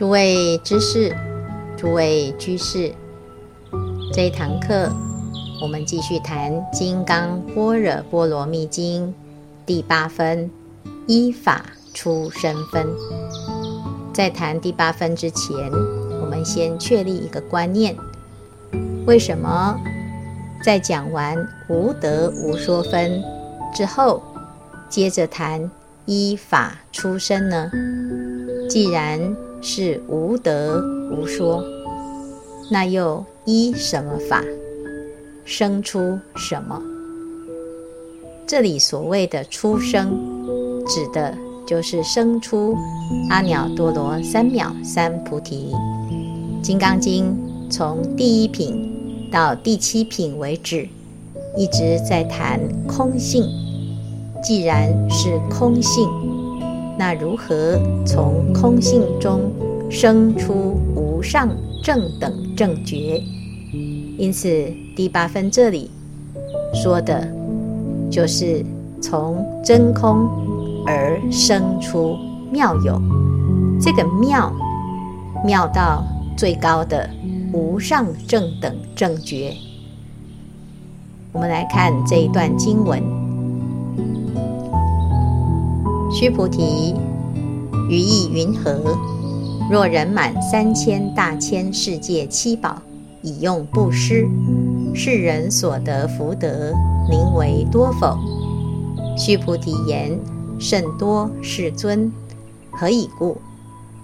诸位知识，诸位居士，这一堂课我们继续谈《金刚般若波罗蜜经》第八分依法出生分。在谈第八分之前，我们先确立一个观念：为什么在讲完无得无说分之后，接着谈依法出生呢？既然是无得无说，那又依什么法生出什么？这里所谓的出生，指的就是生出阿耨多罗三藐三菩提。《金刚经》从第一品到第七品为止，一直在谈空性。既然是空性，那如何从空性中生出无上正等正觉？因此，第八分这里说的，就是从真空而生出妙有，这个妙，妙到最高的无上正等正觉。我们来看这一段经文。须菩提，于意云何？若人满三千大千世界七宝，以用布施，是人所得福德，名为多否？须菩提言：甚多，世尊。何以故？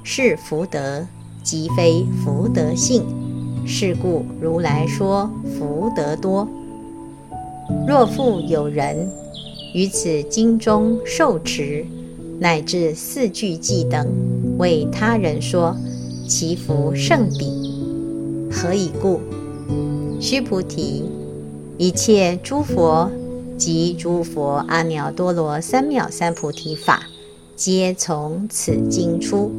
是福德，即非福德性。是故如来说福德多。若复有人，于此经中受持，乃至四句偈等，为他人说，其福甚彼。何以故？须菩提，一切诸佛及诸佛阿耨多罗三藐三菩提法，皆从此经出。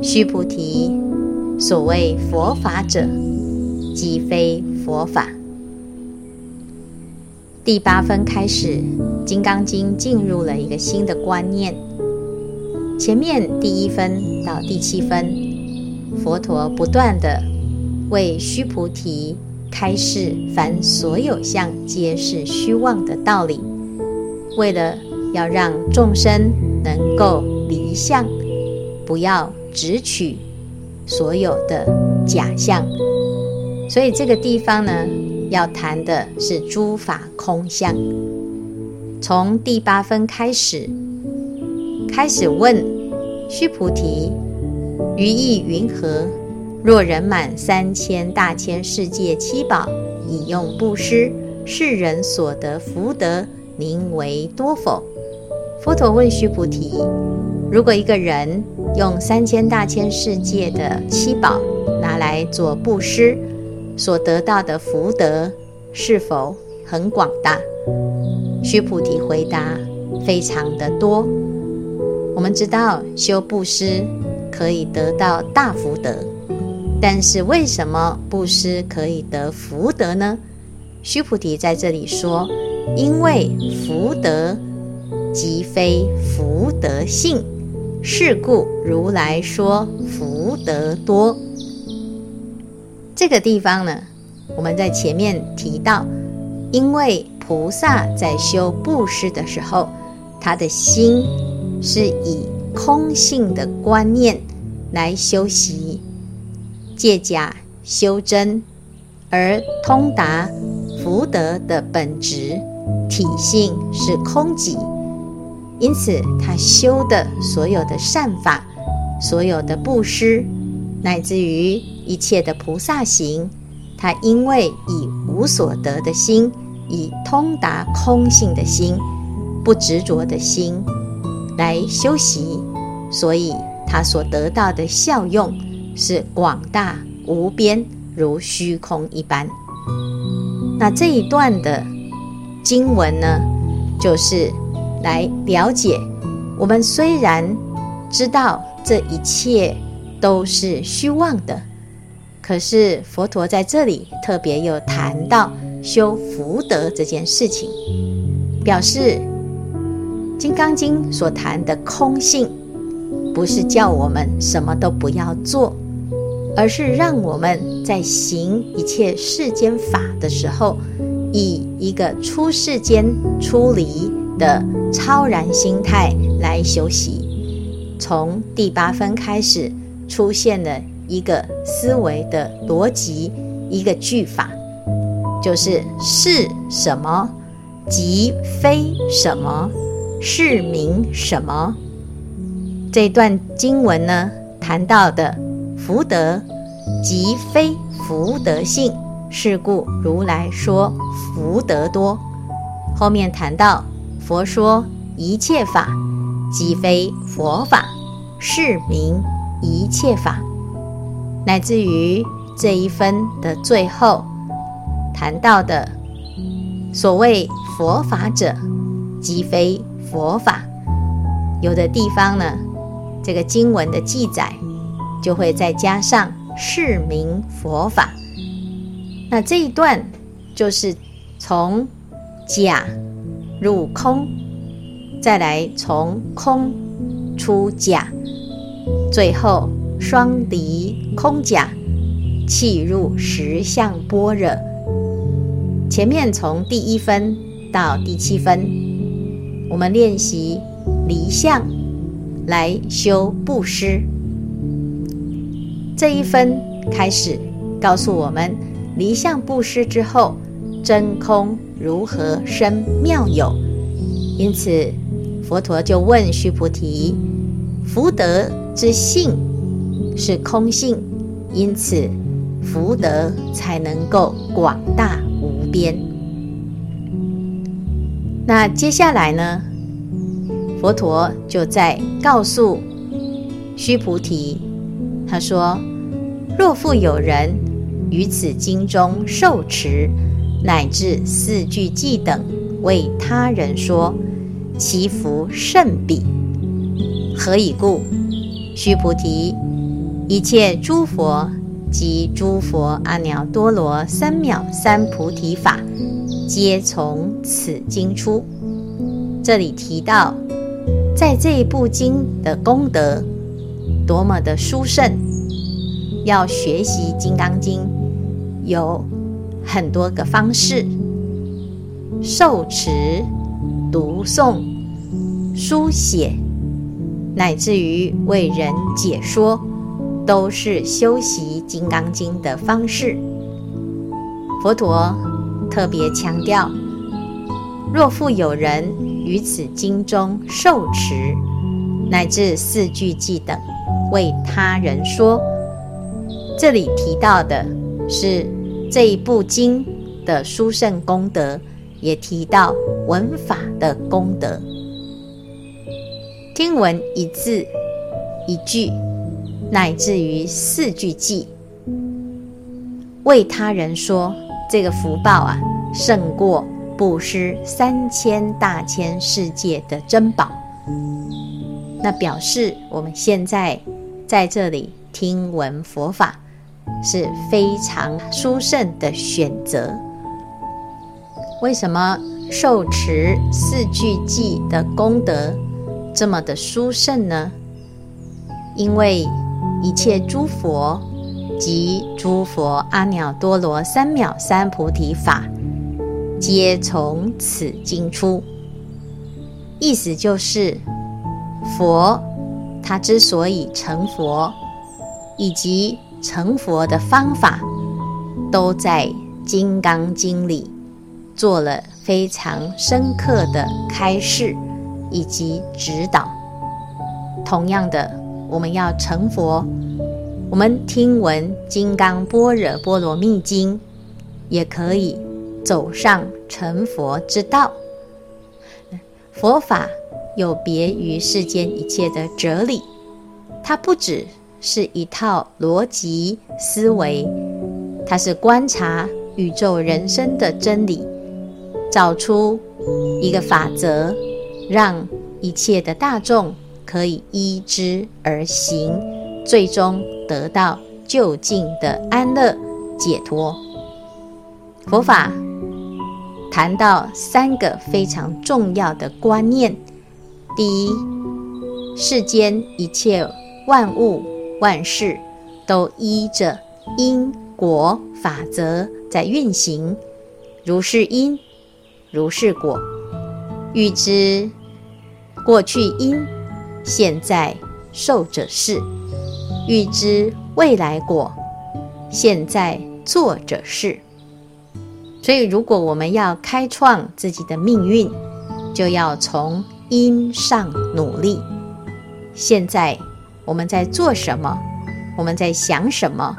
须菩提，所谓佛法者，即非佛法。第八分开始，《金刚经》进入了一个新的观念。前面第一分到第七分，佛陀不断地为须菩提开示凡所有相皆是虚妄的道理，为了要让众生能够离相，不要执取所有的假象。所以这个地方呢，要谈的是诸法空相。从第八分开始，开始问须菩提：于意云何？若人满三千大千世界七宝，以用布施，世人所得福德，宁为多否？佛陀问须菩提：如果一个人用三千大千世界的七宝拿来做布施，所得到的福德是否很广大？须菩提回答：非常的多。我们知道修布施可以得到大福德，但是为什么布施可以得福德呢？须菩提在这里说：因为福德即非福德性，是故如来说福德多。这个地方呢，我们在前面提到，因为菩萨在修布施的时候，他的心是以空性的观念来修习，借假修真，而通达福德的本质体性是空寂，因此他修的所有的善法，所有的布施，乃至于一切的菩萨行，他因为以无所得的心，以通达空性的心，不执着的心来修习，所以他所得到的效用是广大无边，如虚空一般。那这一段的经文呢，就是来了解我们虽然知道这一切都是虚妄的。可是佛陀在这里特别又谈到修福德这件事情，表示《金刚经》所谈的空性，不是叫我们什么都不要做，而是让我们在行一切世间法的时候，以一个出世间出离的超然心态来修习。从第八分开始，出现了一个思维的逻辑，一个句法，就是是什么，即非什么，是名什么。这段经文呢，谈到的福德，即非福德性，是故如来说福德多。后面谈到佛说一切法，即非佛法，是名一切法。乃至于这一分的最后谈到的所谓佛法者，即非佛法。有的地方呢，这个经文的记载就会再加上是名佛法。那这一段就是从假入空，再来从空出假，最后。双离空假，契入实相般若。前面从第一分到第七分，我们练习离相来修布施。这一分开始告诉我们离相布施之后，真空如何生妙有。因此，佛陀就问须菩提：福德之性。是空性，因此福德才能够广大无边。那接下来呢？佛陀就在告诉须菩提，他说：“若复有人于此经中受持，乃至四句偈等，为他人说，其福甚彼。何以故？须菩提。”一切诸佛及诸佛阿耨多罗三藐三菩提法，皆从此经出。这里提到，在这一部经的功德多么的殊胜，要学习《金刚经》有很多个方式：受持、读诵、书写，乃至于为人解说。都是修习《金刚经》的方式。佛陀特别强调：若复有人于此经中受持，乃至四句偈等，为他人说。这里提到的是这一部经的殊胜功德，也提到闻法的功德。听闻一字一句。乃至于四句偈，为他人说，这个福报啊，胜过布施三千大千世界的珍宝。那表示我们现在在这里听闻佛法是非常殊胜的选择。为什么受持四句偈的功德这么的殊胜呢？因为一切诸佛及诸佛阿耨多罗三藐三菩提法，皆从此经出。意思就是，佛他之所以成佛，以及成佛的方法，都在《金刚经》里做了非常深刻的开示以及指导。同样的。我们要成佛，我们听闻《金刚般若波罗蜜经》，也可以走上成佛之道。佛法有别于世间一切的哲理，它不只是一套逻辑思维，它是观察宇宙人生的真理，找出一个法则，让一切的大众。可以依之而行，最终得到究竟的安乐解脱。佛法谈到三个非常重要的观念：第一，世间一切万物万事都依着因果法则在运行，如是因，如是果。欲知过去因，现在受者是；欲知未来果，现在作者是。所以，如果我们要开创自己的命运，就要从因上努力。现在我们在做什么？我们在想什么？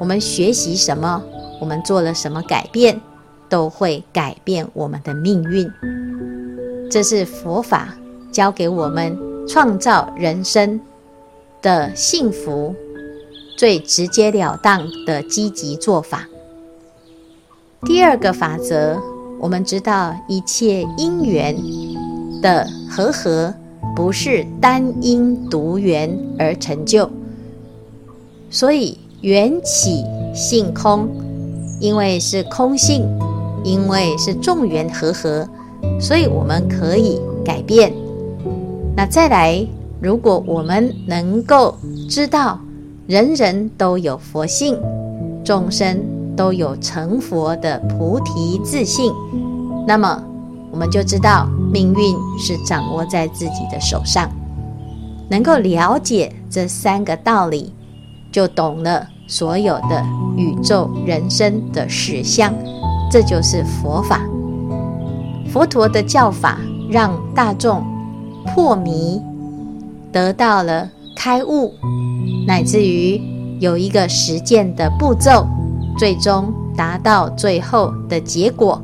我们学习什么？我们做了什么改变，都会改变我们的命运。这是佛法教给我们创造人生的幸福最直截了当的积极做法。第二个法则，我们知道一切因缘的和合不是单因独缘而成就，所以缘起性空，因为是空性，因为是众缘和合。所以我们可以改变。那再来，如果我们能够知道人人都有佛性，众生都有成佛的菩提自信，那么我们就知道命运是掌握在自己的手上。能够了解这三个道理，就懂了所有的宇宙人生的实相。这就是佛法。佛陀的教法让大众破迷，得到了开悟，乃至于有一个实践的步骤，最终达到最后的结果，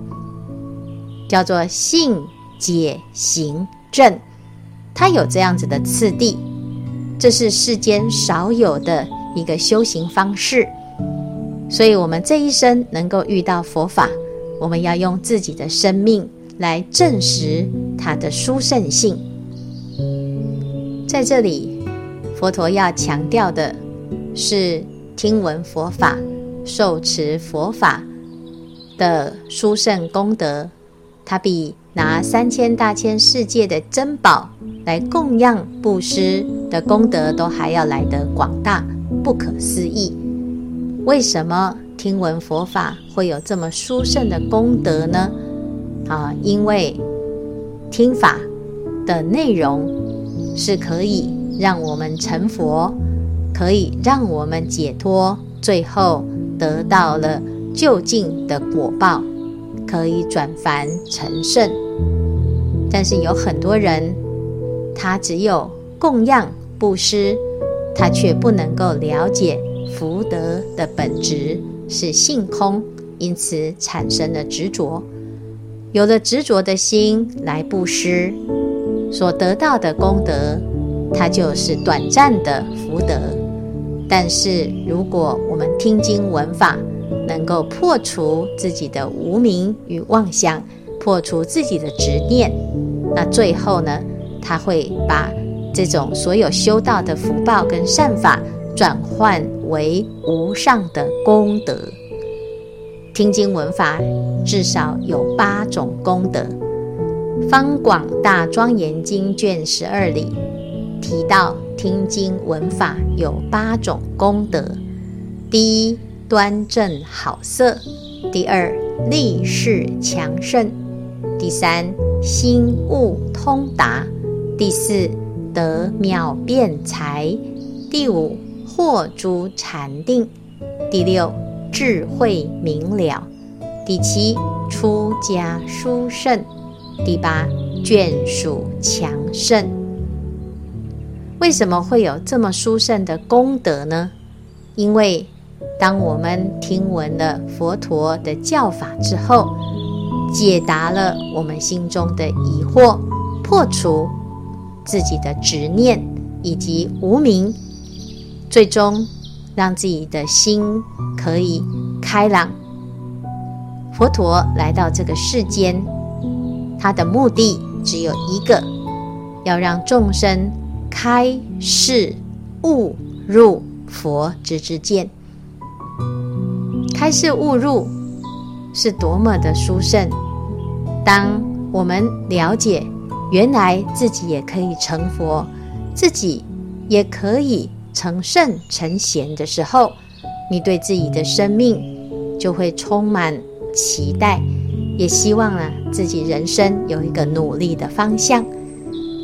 叫做信解行证。它有这样子的次第，这是世间少有的一个修行方式。所以，我们这一生能够遇到佛法，我们要用自己的生命。来证实它的殊胜性。在这里，佛陀要强调的是听闻佛法、受持佛法的殊胜功德，它比拿三千大千世界的珍宝来供养布施的功德都还要来得广大、不可思议。为什么听闻佛法会有这么殊胜的功德呢？啊，因为听法的内容是可以让我们成佛，可以让我们解脱，最后得到了究竟的果报，可以转凡成圣。但是有很多人，他只有供养布施，他却不能够了解福德的本质是性空，因此产生了执着。有了执着的心来布施，所得到的功德，它就是短暂的福德。但是，如果我们听经闻法，能够破除自己的无明与妄想，破除自己的执念，那最后呢，他会把这种所有修道的福报跟善法，转换为无上的功德。听经闻法至少有八种功德，《方广大庄严经》卷十二里提到，听经闻法有八种功德：第一，端正好色；第二，力士强盛；第三，心悟通达；第四，得妙辩才；第五，获诸禅定；第六，智慧明了，第七，出家殊胜，第八，眷属强盛。为什么会有这么殊胜的功德呢？因为当我们听闻了佛陀的教法之后，解答了我们心中的疑惑，破除自己的执念以及无明，最终。让自己的心可以开朗。佛陀来到这个世间，他的目的只有一个，要让众生开示悟入佛之之见。开示悟入是多么的殊胜！当我们了解原来自己也可以成佛，自己也可以成圣成贤的时候，你对自己的生命就会充满期待，也希望啊自己人生有一个努力的方向。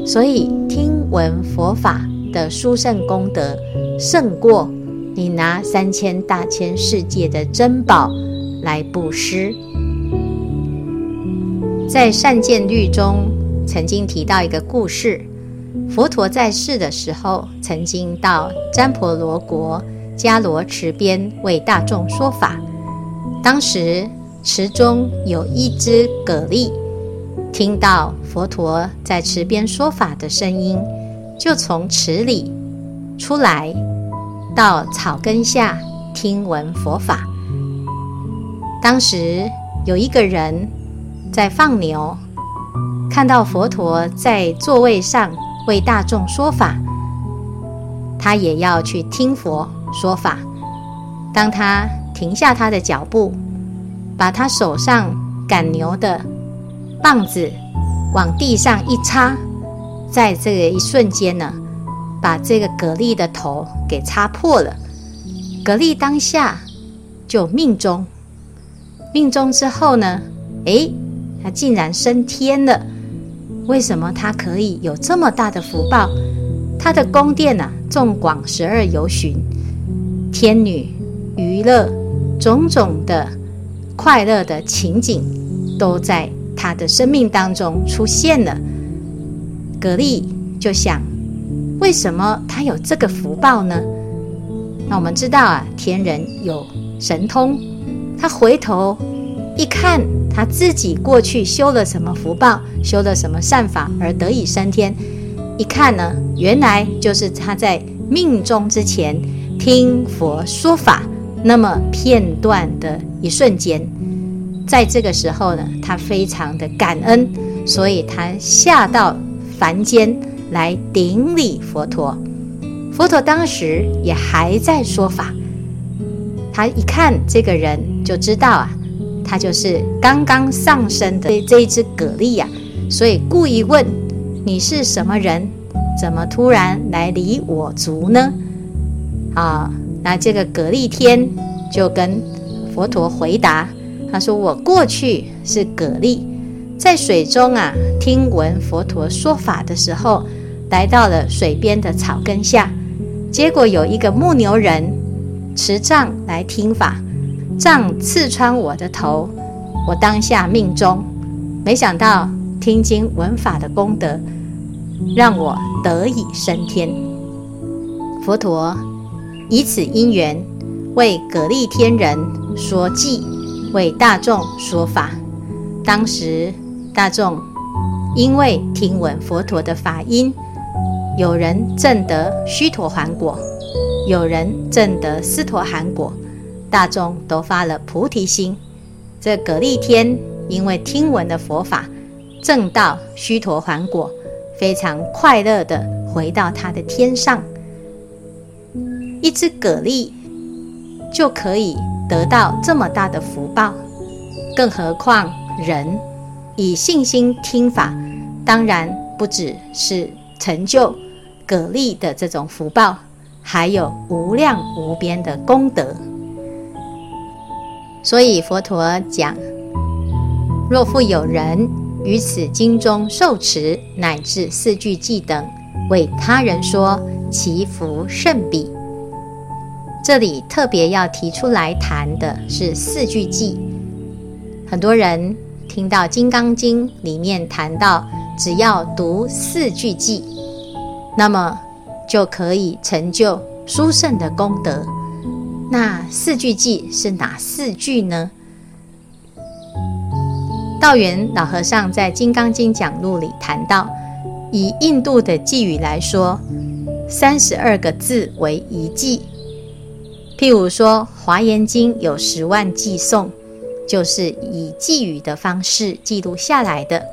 所以听闻佛法的殊胜功德，胜过你拿三千大千世界的珍宝来布施。在《善见律》中曾经提到一个故事：佛陀在世的时候，曾经到旃婆罗国迦罗池边为大众说法。当时池中有一只蛤蜊，听到佛陀在池边说法的声音，就从池里出来，到草根下听闻佛法。当时有一个人。在放牛，看到佛陀在座位上为大众说法，他也要去听佛说法。当他停下他的脚步，把他手上赶牛的棒子往地上一插，在这个一瞬间呢，把这个蛤蜊的头给插破了。蛤蜊当下就命终，命终之后呢，诶。他竟然升天了，为什么他可以有这么大的福报？他的宫殿、啊，纵广十二由旬，天女娱乐，种种的快乐的情景，都在他的生命当中出现了。蛤蜊就想，为什么他有这个福报呢？那我们知道啊，天人有神通，他回头一看。他自己过去修了什么福报，修了什么善法而得以升天？一看呢，原来就是他在命中之前听佛说法那么片段的一瞬间，在这个时候呢，他非常的感恩，所以他下到凡间来顶礼佛陀。佛陀当时也还在说法，他一看这个人就知道啊。他就是刚刚上升的这一只蛤蜊呀，所以故意问：“你是什么人？怎么突然来离我足呢？”啊，那这个蛤蜊天就跟佛陀回答：“他说我过去是蛤蜊，在水中啊听闻佛陀说法的时候，来到了水边的草根下，结果有一个牧牛人持杖来听法。”杖刺穿我的头，我当下命终。没想到听经闻法的功德，让我得以升天。佛陀以此因缘，为蛤蜊天人说偈，为大众说法。当时大众因为听闻佛陀的法音，有人证得须陀洹果，有人证得斯陀含果。大众都发了菩提心，这蛤蜊天因为听闻的佛法，正道须陀洹果，非常快乐地回到他的天上。一只蛤蜊就可以得到这么大的福报，更何况人以信心听法，当然不只是成就蛤蜊的这种福报，还有无量无边的功德。所以佛陀讲：若复有人于此经中受持，乃至四句偈等，为他人说，其福甚彼。这里特别要提出来谈的是四句偈。很多人听到《金刚经》里面谈到，只要读四句偈，那么就可以成就殊胜的功德。那四句偈是哪四句呢？道元老和尚在《金刚经讲录》里谈到，以印度的偈语来说，三十二个字为一偈。譬如说，《华严经》有十万偈颂，就是以偈语的方式记录下来的。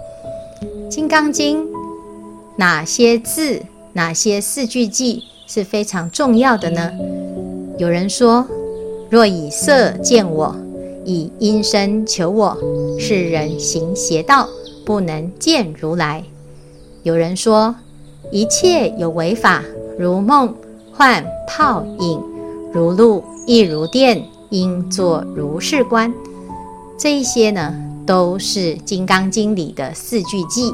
《金刚经》哪些字、哪些四句偈是非常重要的呢？有人说：“若以色见我，以音声求我，是人行邪道，不能见如来。”有人说：“一切有为法，如梦幻泡影，如露亦如电，应作如是观。这一些呢，都是《金刚经》里的四句偈。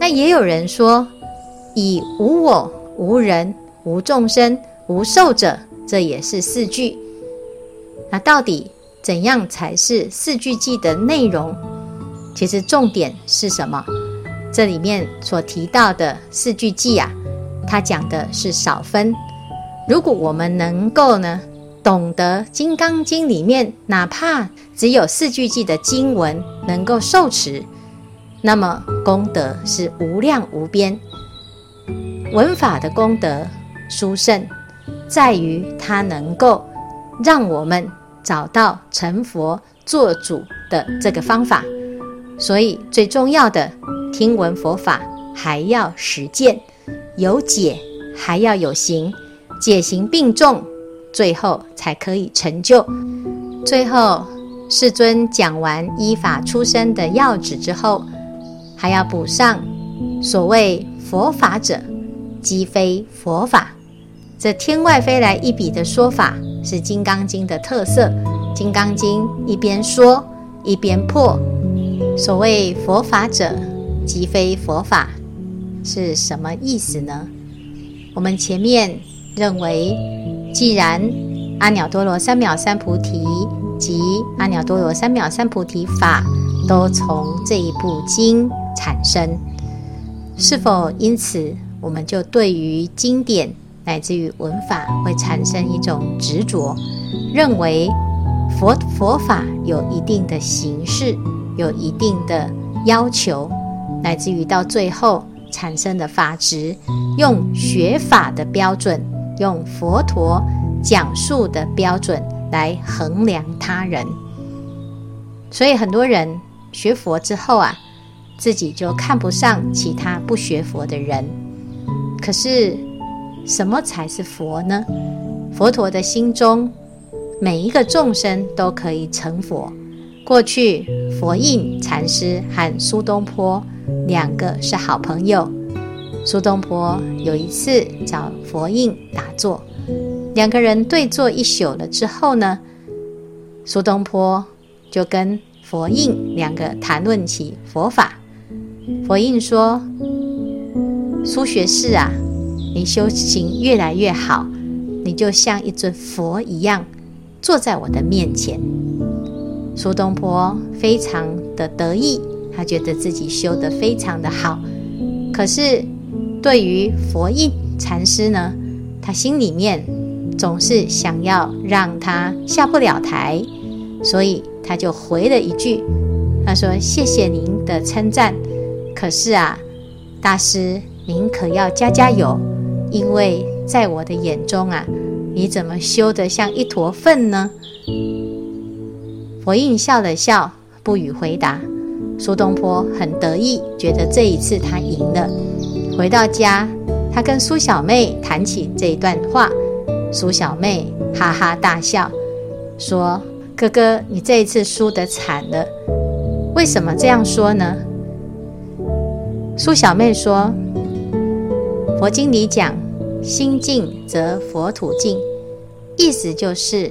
那也有人说，以无我、无人、无众生、无寿者，这也是四句。那到底怎样才是四句偈的内容？其实重点是什么？这里面所提到的四句偈啊，它讲的是少分。如果我们能够呢，懂得《金刚经》里面哪怕只有四句偈的经文能够受持，那么功德是无量无边。文法的功德殊胜，在于它能够让我们找到成佛做主的这个方法。所以最重要的，听闻佛法还要实践，有解还要有行，解行并重。最后才可以成就。最后，世尊讲完依法出生的要旨之后，还要补上：所谓佛法者，即非佛法。这天外飞来一笔的说法，是《金刚经》的特色。《金刚经》一边说一边破。所谓佛法者，即非佛法，是什么意思呢？我们前面认为。既然阿耨多罗三藐三菩提及阿耨多罗三藐三菩提法都从这一部经产生，是否因此我们就对于经典乃至于文法会产生一种执着，认为佛佛法有一定的形式，有一定的要求，乃至于到最后产生的法执，用学法的标准。用佛陀讲述的标准来衡量他人，所以很多人学佛之后啊，自己就看不上其他不学佛的人。可是，什么才是佛呢？佛陀的心中，每一个众生都可以成佛。过去，佛印禅师和苏东坡两个是好朋友。苏东坡有一次找佛印打坐，两个人对坐一宿了之后呢，苏东坡就跟佛印两个谈论起佛法。佛印说：“苏学士啊，你修行越来越好，你就像一尊佛一样坐在我的面前。”苏东坡非常的得意，他觉得自己修得非常的好，可是。对于佛印禅师呢，他心里面总是想要让他下不了台，所以他就回了一句：“他说谢谢您的称赞，可是啊，大师您可要加加油，因为在我的眼中啊，你怎么修得像一坨粪呢？”佛印笑了笑，不予回答。苏东坡很得意，觉得这一次他赢了。回到家，他跟苏小妹谈起这一段话，苏小妹哈哈大笑，说：“哥哥，你这一次输得惨了。为什么这样说呢？”苏小妹说：“佛经里讲，心净则佛土净，意思就是，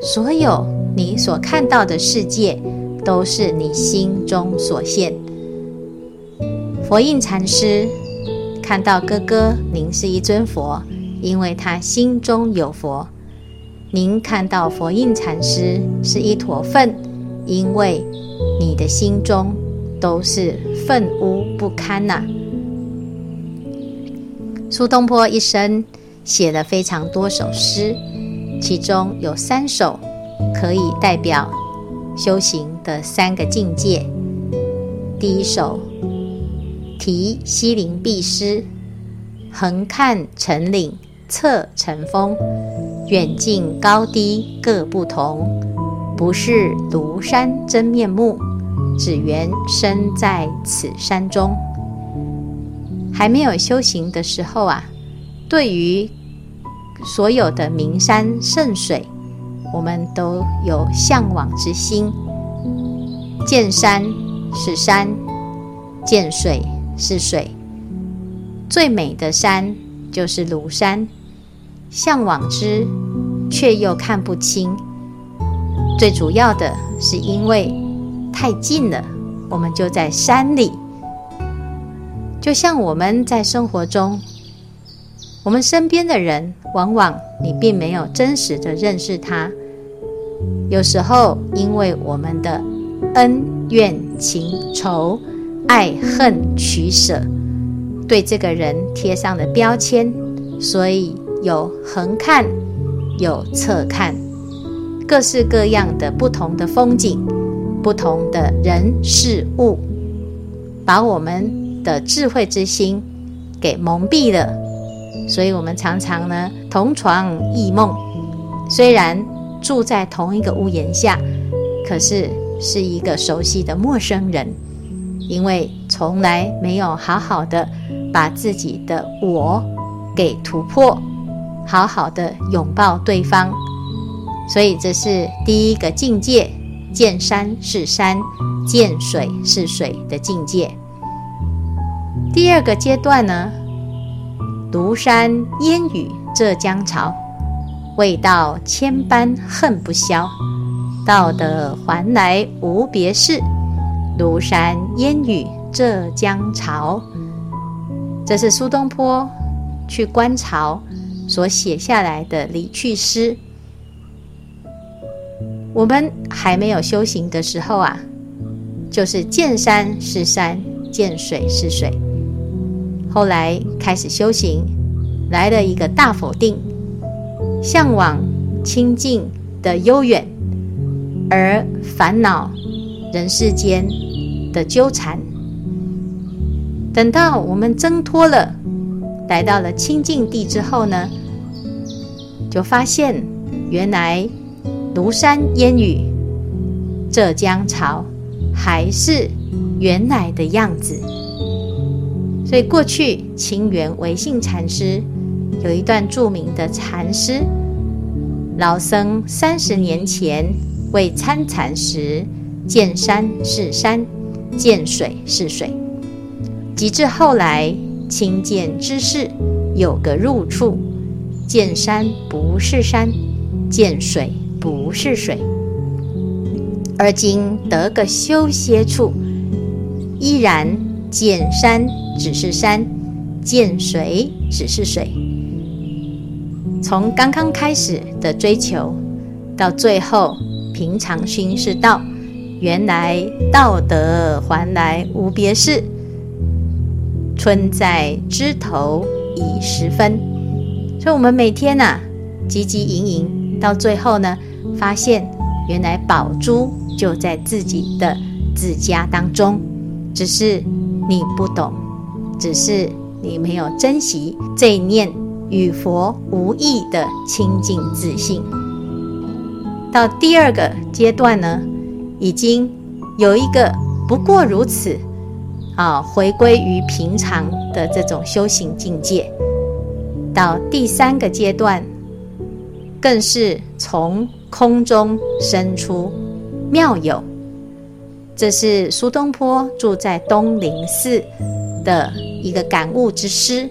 所有你所看到的世界，都是你心中所现。”佛印禅师。看到哥哥，您是一尊佛，因为他心中有佛；您看到佛印禅师是一坨粪，因为你的心中都是粪污不堪呐、苏东坡一生写了非常多首诗，其中有三首可以代表修行的三个境界。第一首。题西林壁诗，横看成岭侧成峰，远近高低各不同。不识庐山真面目，只缘身在此山中。还没有修行的时候啊，对于所有的名山胜水，我们都有向往之心。见山是山，见水。是水，最美的山就是庐山，向往之却又看不清。最主要的是因为太近了，我们就在山里。就像我们在生活中，我们身边的人，往往你并没有真实的认识他。有时候，因为我们的恩怨情仇、爱恨取舍，对这个人贴上了标签，所以有横看，有侧看，各式各样的不同的风景，不同的人事物，把我们的智慧之心给蒙蔽了。所以我们常常呢，同床异梦，虽然。住在同一个屋檐下，可是是一个熟悉的陌生人，因为从来没有好好的把自己的我给突破，好好的拥抱对方，所以这是第一个境界：见山是山，见水是水的境界。第二个阶段呢，庐山烟雨浙江潮。未到千般恨不消，到得还来无别事。庐山烟雨浙江潮，这是苏东坡去观潮所写下来的离去诗。我们还没有修行的时候啊，就是见山是山，见水是水。后来开始修行，来了一个大否定。向往清净的悠远，而烦恼人世间的纠缠。等到我们挣脱了，来到了清净地之后呢，就发现原来庐山烟雨、浙江潮还是原来的样子。所以过去清源维信禅师。有一段著名的禅诗，老僧三十年前为参禅时，见山是山，见水是水。及至后来亲见之事，有个入处，见山不是山，见水不是水。而今得个修歇处，依然见山只是山，见水只是水。从刚刚开始的追求，到最后平常心是道，原来道德还来无别事。春在枝头已时分，所以我们每天呐、啊，汲汲营营，到最后呢，发现原来宝珠就在自己的自家当中，只是你不懂，只是你没有珍惜这一念。与佛无异的清净自信，到第二个阶段呢，已经有一个不过如此啊，回归于平常的这种修行境界。到第三个阶段，更是从空中生出妙有。这是苏东坡住在东林寺的一个感悟之诗。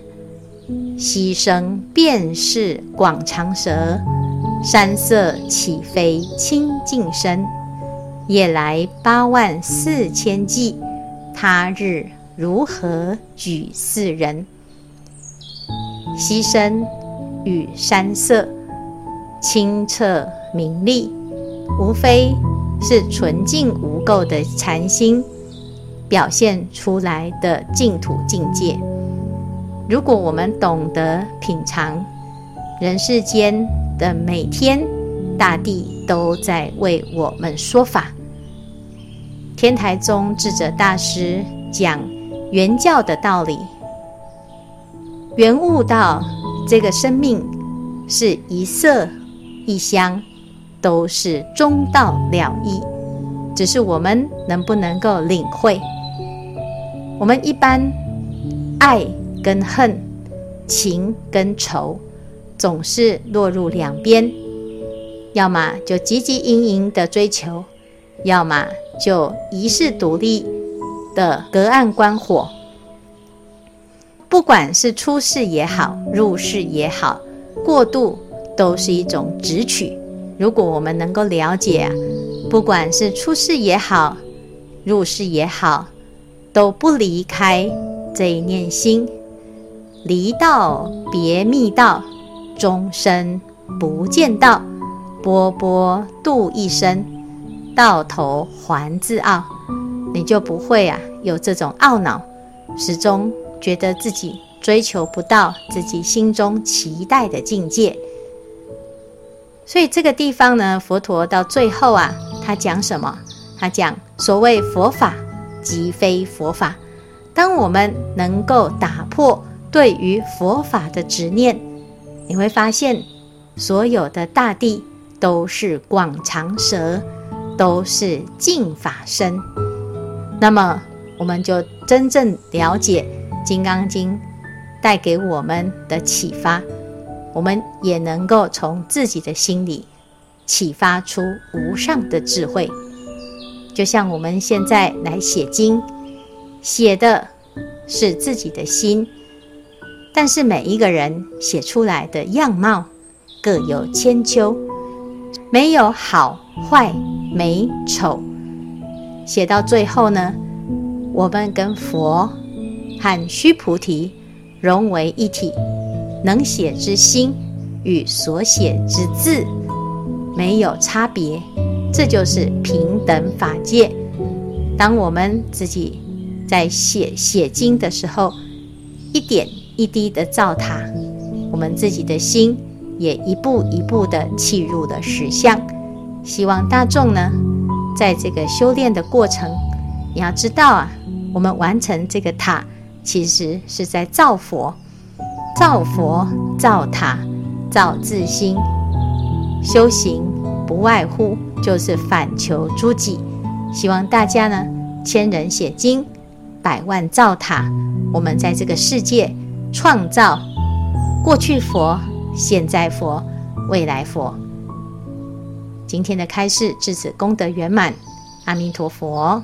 溪声便是广长舌，山色岂非清净身？夜来八万四千骑，他日如何举四人？溪声与山色清澈明丽，无非是纯净无垢的禅心表现出来的净土境界。如果我们懂得品尝人世间的每天，大地都在为我们说法。天台宗智者大师讲圆教的道理，圆悟到这个生命是一色一香，都是中道了义，只是我们能不能够领会？我们一般爱。跟恨、情跟仇，总是落入两边，要么就汲汲营营的追求，要么就遗世独立的隔岸观火。不管是出世也好，入世也好，过度都是一种执取。如果我们能够了解，不管是出世也好，入世也好，都不离开这一念心，离道别密道，终身不见道，波波度一生，到头还自傲，你就不会啊有这种懊恼，始终觉得自己追求不到自己心中期待的境界。所以这个地方呢，佛陀到最后啊，他讲什么？他讲所谓佛法，即非佛法。当我们能够打破对于佛法的执念，你会发现，所有的大地都是广长舌，都是净法身。那么，我们就真正了解《金刚经》带给我们的启发。我们也能够从自己的心里启发出无上的智慧，就像我们现在来写经，写的是自己的心，但是每一个人写出来的样貌各有千秋，没有好坏美丑，写到最后呢，我们跟佛和须菩提融为一体。能写之心与所写之字没有差别，这就是平等法界。当我们自己在写写经的时候，一点一滴的造塔，我们自己的心也一步一步的契入了实相。希望大众呢，在这个修炼的过程，你要知道啊，我们完成这个塔，其实是在造佛。造佛、造塔、造自心，修行不外乎就是反求诸己。希望大家呢，千人写经，百万造塔。我们在这个世界创造过去佛、现在佛、未来佛。今天的开示至此功德圆满，阿弥陀佛。